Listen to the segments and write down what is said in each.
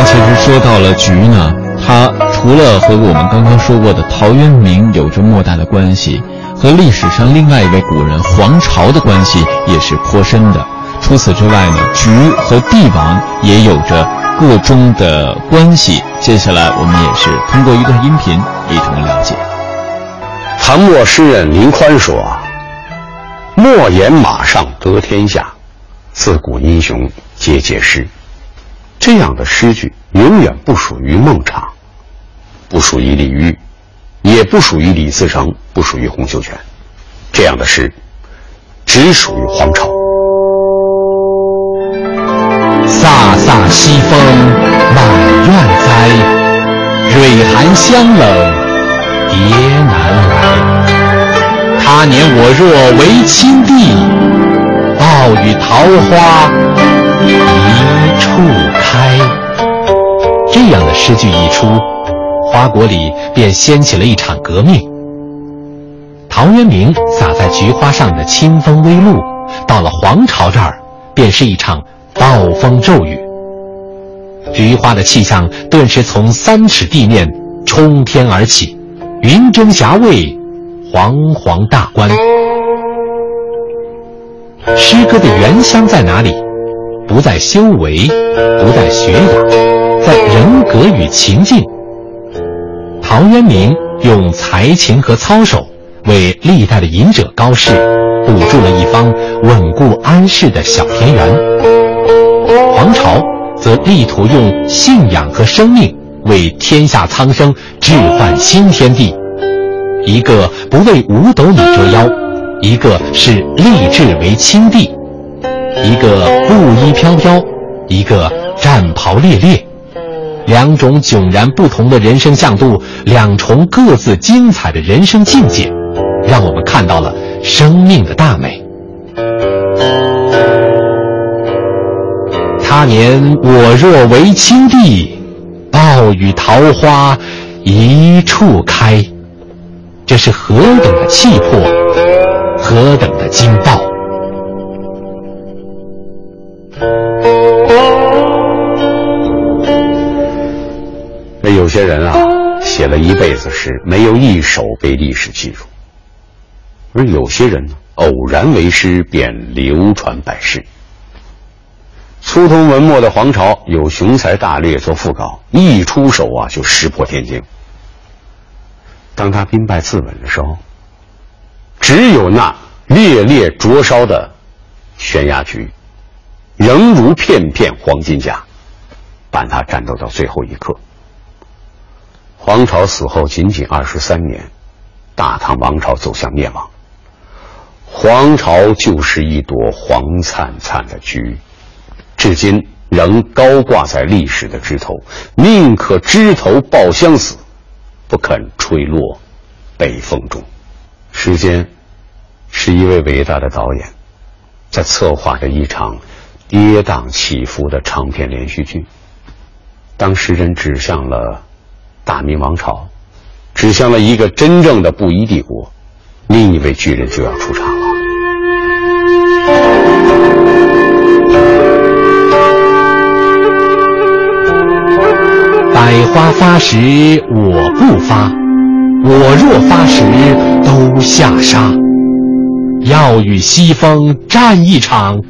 而且是说到了菊呢，它除了和我们刚刚说过的陶渊明有着莫大的关系，和历史上另外一位古人黄巢的关系也是颇深的。除此之外呢，菊和帝王也有着个中的关系。接下来我们也是通过一段音频一同了解。唐末诗人林宽说：“莫言马上得天下，自古英雄皆解诗。”这样的诗句永远不属于孟昶，不属于李煜，也不属于李自成，不属于洪秀全。这样的诗，只属于黄巢。飒飒西风满院栽，蕊寒香冷蝶难来。他年我若为青帝，报与桃花一处开。这样的诗句一出，花国里便掀起了一场革命。陶渊明洒在菊花上的清风微露，到了黄巢这儿，便是一场。暴风骤雨，菊花的气象顿时从三尺地面冲天而起，云蒸霞蔚，煌煌大观。诗歌的原乡在哪里？不在修为，不在学养，在人格与情境。陶渊明用才情和操守，为历代的隐者高士补筑了一方稳固安适的小田园。黄巢则力图用信仰和生命为天下苍生置换新天地，一个不为五斗米折腰，一个是立志为清帝，一个布衣飘飘，一个战袍猎猎，两种迥然不同的人生向度，两重各自精彩的人生境界，让我们看到了生命的大美。他年我若为青帝，报与桃花一处开。这是何等的气魄，何等的惊爆！那有些人啊，写了一辈子诗，没有一首被历史记住；而有些人呢，偶然为诗，便流传百世。粗通文墨的黄巢有雄才大略做副稿，一出手啊就石破天惊。当他兵败自刎的时候，只有那烈烈灼烧的悬崖菊，仍如片片黄金甲，伴他战斗到最后一刻。黄巢死后仅仅二十三年，大唐王朝走向灭亡。黄巢就是一朵黄灿灿的菊。至今仍高挂在历史的枝头，宁可枝头抱香死，不肯吹落北风中。时间是一位伟大的导演，在策划着一场跌宕起伏的长篇连续剧。当时人指向了大明王朝，指向了一个真正的布衣帝国，另一位巨人就要出场了。百花发时我不发，我若发时都下沙。要与西风战一场，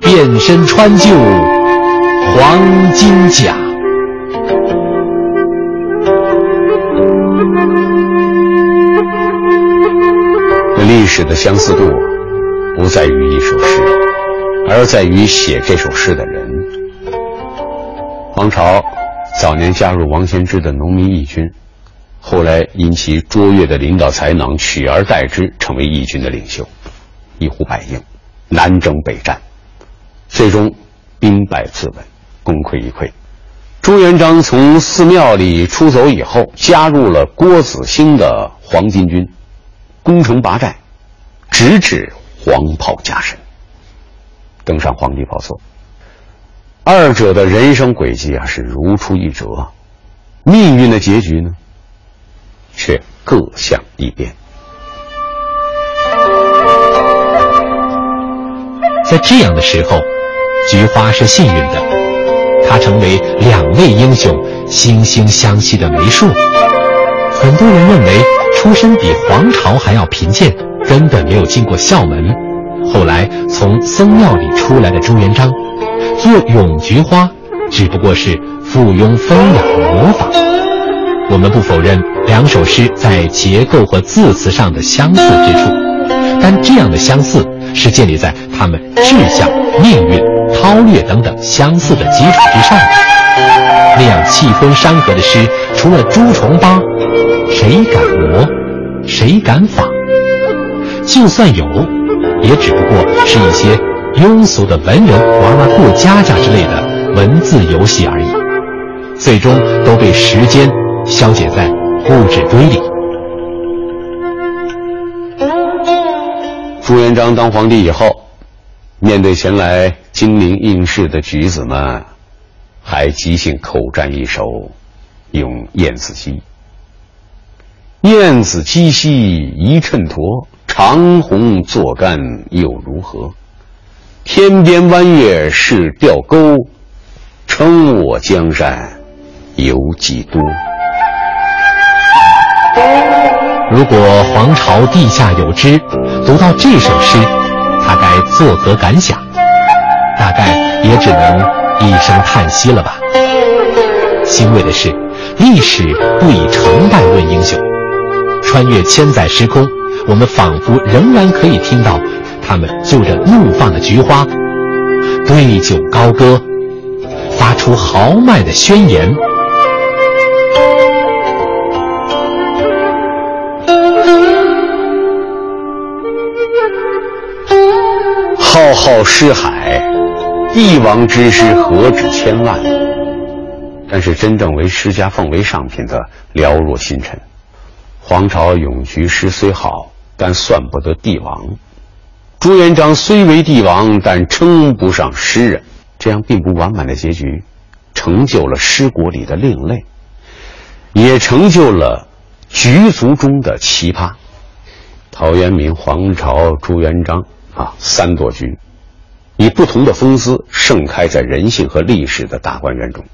变身穿就黄金甲。历史的相似度不在于一首诗，而在于写这首诗的人。黄巢。早年加入王先之的农民义军，后来因其卓越的领导才能，取而代之，成为义军的领袖，一呼百应，南征北战，最终兵败自刎，功亏一篑。朱元璋从寺庙里出走以后，加入了郭子兴的黄巾军，攻城拔寨，直指黄袍加身，登上皇帝宝座。二者的人生轨迹啊是如出一辙，命运的结局呢，却各向一边。在这样的时候，菊花是幸运的，它成为两位英雄惺惺相惜的媒妁。很多人认为，出身比皇朝还要贫贱，根本没有进过校门。后来从僧庙里出来的朱元璋，做咏菊花，只不过是附庸风雅的模仿。我们不否认两首诗在结构和字词上的相似之处，但这样的相似是建立在他们志向、命运。韬略等等相似的基础之上，那样气吞山河的诗，除了朱重八，谁敢模？谁敢仿？就算有，也只不过是一些庸俗的文人玩玩过家家之类的文字游戏而已，最终都被时间消解在物质堆里。朱元璋当皇帝以后，面对前来。金陵应试的举子们，还即兴口占一首《咏燕子矶》：“燕子矶兮一衬驼，长虹作干又如何？天边弯月是钓钩，称我江山有几多？”如果皇朝地下有知，读到这首诗，大概作何感想？大概也只能一声叹息了吧。欣慰的是，历史不以成败论英雄。穿越千载时空，我们仿佛仍然可以听到他们就着怒放的菊花，对酒高歌，发出豪迈的宣言。号诗海。帝王之师何止千万？但是真正为诗家奉为上品的寥若星辰。黄巢咏菊诗虽好，但算不得帝王。朱元璋虽为帝王，但称不上诗人。这样并不完满的结局，成就了诗国里的另类，也成就了菊族中的奇葩。陶渊明、黄巢、朱元璋啊，三朵菊。以不同的风姿盛开在人性和历史的大观园中。